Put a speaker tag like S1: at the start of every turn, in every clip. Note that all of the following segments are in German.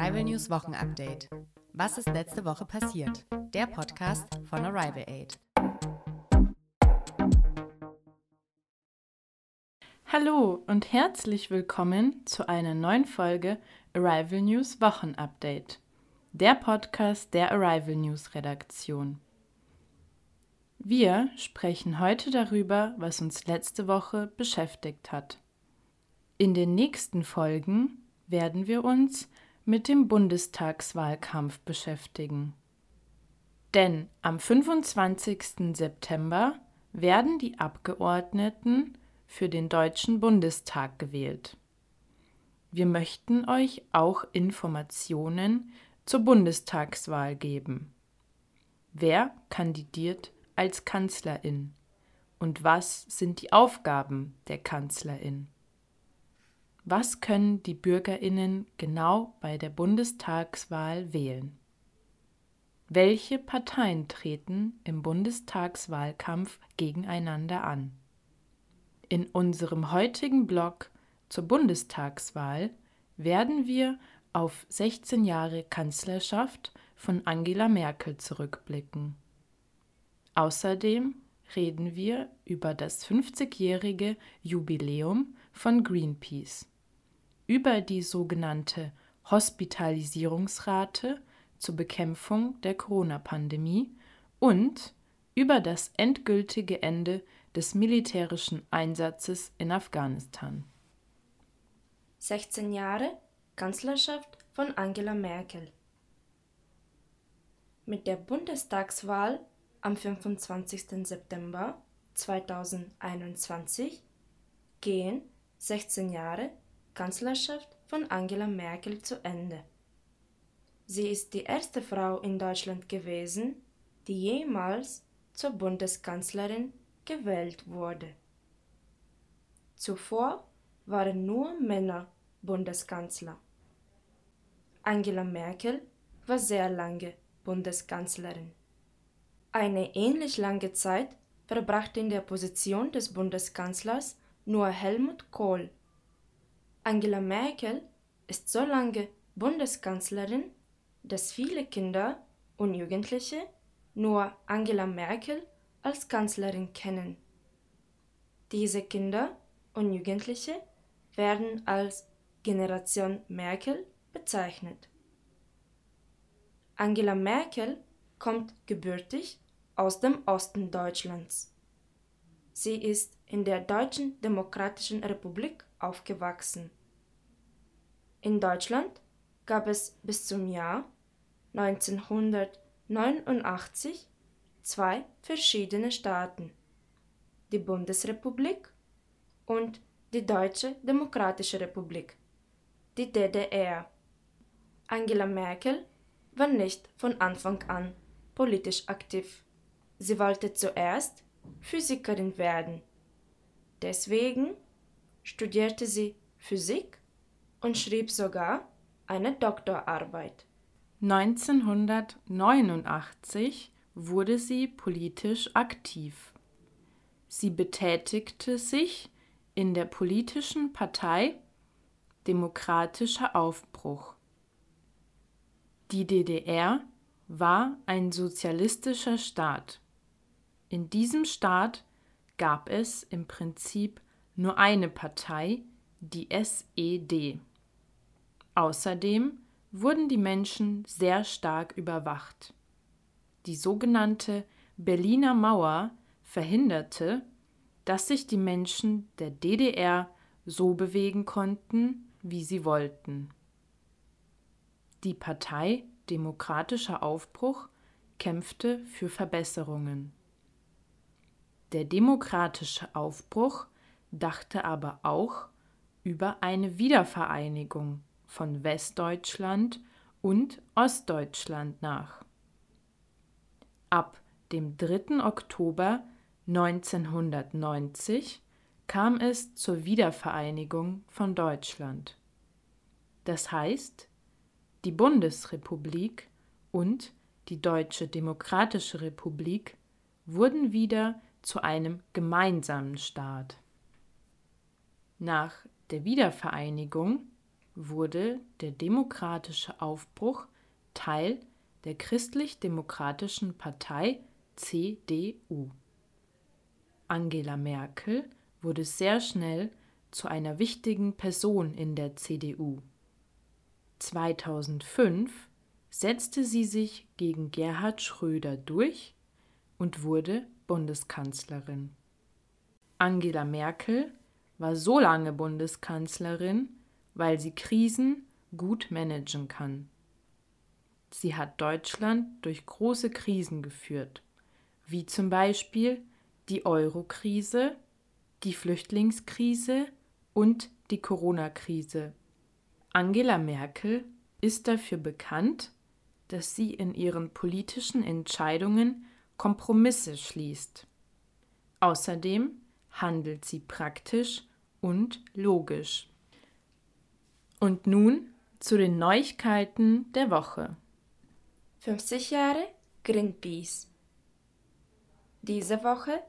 S1: Arrival News Wochenupdate. Was ist letzte Woche passiert? Der Podcast von Arrival Aid.
S2: Hallo und herzlich willkommen zu einer neuen Folge Arrival News Wochenupdate. Der Podcast der Arrival News Redaktion. Wir sprechen heute darüber, was uns letzte Woche beschäftigt hat. In den nächsten Folgen werden wir uns mit dem Bundestagswahlkampf beschäftigen. Denn am 25. September werden die Abgeordneten für den Deutschen Bundestag gewählt. Wir möchten euch auch Informationen zur Bundestagswahl geben. Wer kandidiert als Kanzlerin? Und was sind die Aufgaben der Kanzlerin? Was können die Bürgerinnen genau bei der Bundestagswahl wählen? Welche Parteien treten im Bundestagswahlkampf gegeneinander an? In unserem heutigen Blog zur Bundestagswahl werden wir auf 16 Jahre Kanzlerschaft von Angela Merkel zurückblicken. Außerdem reden wir über das 50-jährige Jubiläum von Greenpeace über die sogenannte Hospitalisierungsrate zur Bekämpfung der Corona-Pandemie und über das endgültige Ende des militärischen Einsatzes in Afghanistan.
S3: 16 Jahre Kanzlerschaft von Angela Merkel. Mit der Bundestagswahl am 25. September 2021 gehen 16 Jahre Kanzlerschaft von Angela Merkel zu Ende. Sie ist die erste Frau in Deutschland gewesen, die jemals zur Bundeskanzlerin gewählt wurde. Zuvor waren nur Männer Bundeskanzler. Angela Merkel war sehr lange Bundeskanzlerin. Eine ähnlich lange Zeit verbrachte in der Position des Bundeskanzlers nur Helmut Kohl Angela Merkel ist so lange Bundeskanzlerin, dass viele Kinder und Jugendliche nur Angela Merkel als Kanzlerin kennen. Diese Kinder und Jugendliche werden als Generation Merkel bezeichnet. Angela Merkel kommt gebürtig aus dem Osten Deutschlands. Sie ist in der Deutschen Demokratischen Republik aufgewachsen. In Deutschland gab es bis zum Jahr 1989 zwei verschiedene Staaten, die Bundesrepublik und die Deutsche Demokratische Republik, die DDR. Angela Merkel war nicht von Anfang an politisch aktiv. Sie wollte zuerst Physikerin werden. Deswegen studierte sie Physik und schrieb sogar eine Doktorarbeit.
S2: 1989 wurde sie politisch aktiv. Sie betätigte sich in der politischen Partei Demokratischer Aufbruch. Die DDR war ein sozialistischer Staat. In diesem Staat gab es im Prinzip nur eine Partei, die SED. Außerdem wurden die Menschen sehr stark überwacht. Die sogenannte Berliner Mauer verhinderte, dass sich die Menschen der DDR so bewegen konnten, wie sie wollten. Die Partei Demokratischer Aufbruch kämpfte für Verbesserungen. Der demokratische Aufbruch dachte aber auch über eine Wiedervereinigung von Westdeutschland und Ostdeutschland nach. Ab dem 3. Oktober 1990 kam es zur Wiedervereinigung von Deutschland. Das heißt, die Bundesrepublik und die Deutsche Demokratische Republik wurden wieder zu einem gemeinsamen Staat. Nach der Wiedervereinigung wurde der demokratische Aufbruch Teil der christlich-demokratischen Partei CDU. Angela Merkel wurde sehr schnell zu einer wichtigen Person in der CDU. 2005 setzte sie sich gegen Gerhard Schröder durch und wurde Bundeskanzlerin. Angela Merkel war so lange Bundeskanzlerin, weil sie Krisen gut managen kann. Sie hat Deutschland durch große Krisen geführt, wie zum Beispiel die Euro-Krise, die Flüchtlingskrise und die Corona-Krise. Angela Merkel ist dafür bekannt, dass sie in ihren politischen Entscheidungen Kompromisse schließt. Außerdem handelt sie praktisch und logisch. Und nun zu den Neuigkeiten der Woche.
S3: 50 Jahre Greenpeace. Diese Woche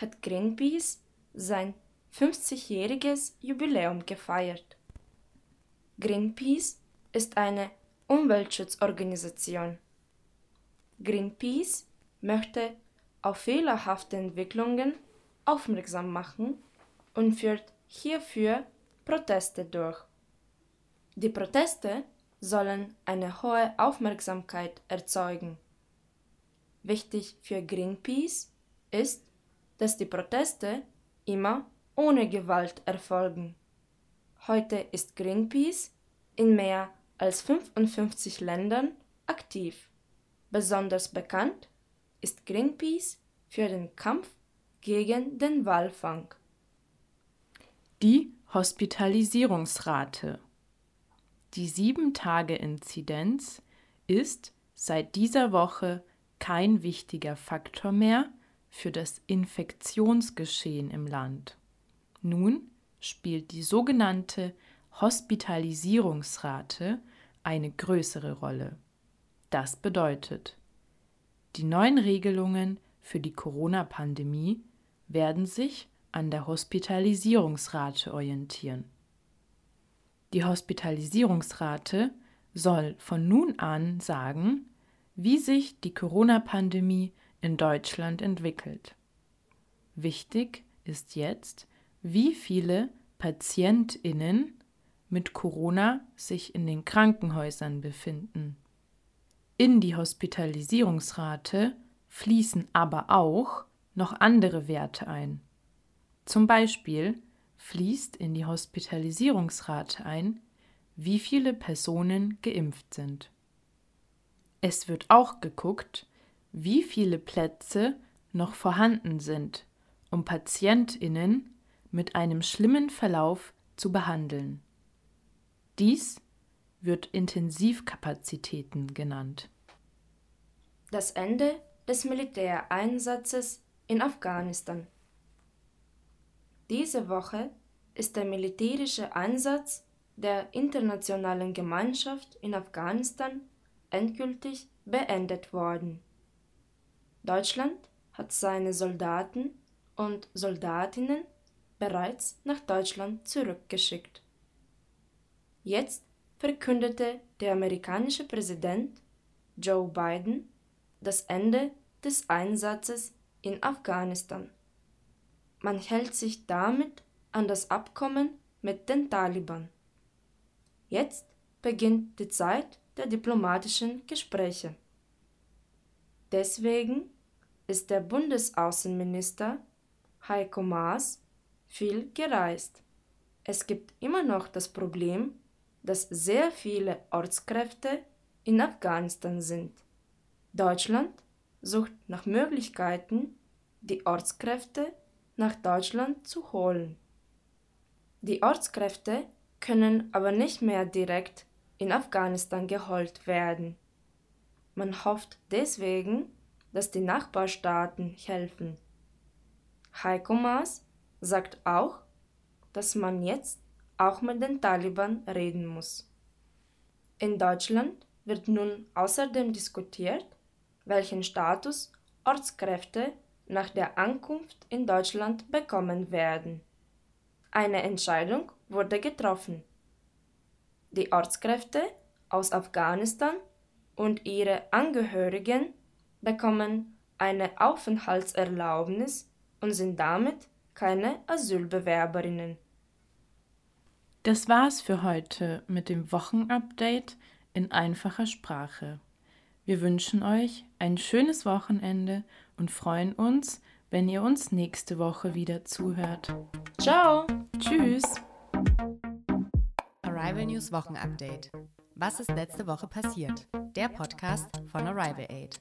S3: hat Greenpeace sein 50-jähriges Jubiläum gefeiert. Greenpeace ist eine Umweltschutzorganisation. Greenpeace möchte auf fehlerhafte Entwicklungen aufmerksam machen und führt hierfür Proteste durch. Die Proteste sollen eine hohe Aufmerksamkeit erzeugen. Wichtig für Greenpeace ist, dass die Proteste immer ohne Gewalt erfolgen. Heute ist Greenpeace in mehr als 55 Ländern aktiv. Besonders bekannt ist Greenpeace für den Kampf gegen den Walfang.
S2: Die Hospitalisierungsrate. Die 7-Tage-Inzidenz ist seit dieser Woche kein wichtiger Faktor mehr für das Infektionsgeschehen im Land. Nun spielt die sogenannte Hospitalisierungsrate eine größere Rolle. Das bedeutet, die neuen Regelungen für die Corona-Pandemie werden sich an der Hospitalisierungsrate orientieren. Die Hospitalisierungsrate soll von nun an sagen, wie sich die Corona-Pandemie in Deutschland entwickelt. Wichtig ist jetzt, wie viele Patientinnen mit Corona sich in den Krankenhäusern befinden. In die Hospitalisierungsrate fließen aber auch noch andere Werte ein. Zum Beispiel fließt in die Hospitalisierungsrate ein, wie viele Personen geimpft sind. Es wird auch geguckt, wie viele Plätze noch vorhanden sind, um Patientinnen mit einem schlimmen Verlauf zu behandeln. Dies wird Intensivkapazitäten genannt.
S3: Das Ende des Militäreinsatzes in Afghanistan. Diese Woche ist der militärische Einsatz der internationalen Gemeinschaft in Afghanistan endgültig beendet worden. Deutschland hat seine Soldaten und Soldatinnen bereits nach Deutschland zurückgeschickt. Jetzt verkündete der amerikanische Präsident Joe Biden das Ende des Einsatzes in Afghanistan. Man hält sich damit an das Abkommen mit den Taliban. Jetzt beginnt die Zeit der diplomatischen Gespräche. Deswegen ist der Bundesaußenminister Heiko Maas viel gereist. Es gibt immer noch das Problem, dass sehr viele Ortskräfte in Afghanistan sind. Deutschland sucht nach Möglichkeiten, die Ortskräfte nach Deutschland zu holen. Die Ortskräfte können aber nicht mehr direkt in Afghanistan geholt werden. Man hofft deswegen, dass die Nachbarstaaten helfen. Heiko Maas sagt auch, dass man jetzt auch mit den Taliban reden muss. In Deutschland wird nun außerdem diskutiert, welchen Status Ortskräfte nach der Ankunft in Deutschland bekommen werden. Eine Entscheidung wurde getroffen. Die Ortskräfte aus Afghanistan und ihre Angehörigen bekommen eine Aufenthaltserlaubnis und sind damit keine Asylbewerberinnen.
S2: Das war's für heute mit dem Wochenupdate in einfacher Sprache. Wir wünschen euch ein schönes Wochenende und freuen uns, wenn ihr uns nächste Woche wieder zuhört.
S3: Ciao!
S2: Tschüss!
S1: Arrival News Wochenupdate. Was ist letzte Woche passiert? Der Podcast von Arrival Aid.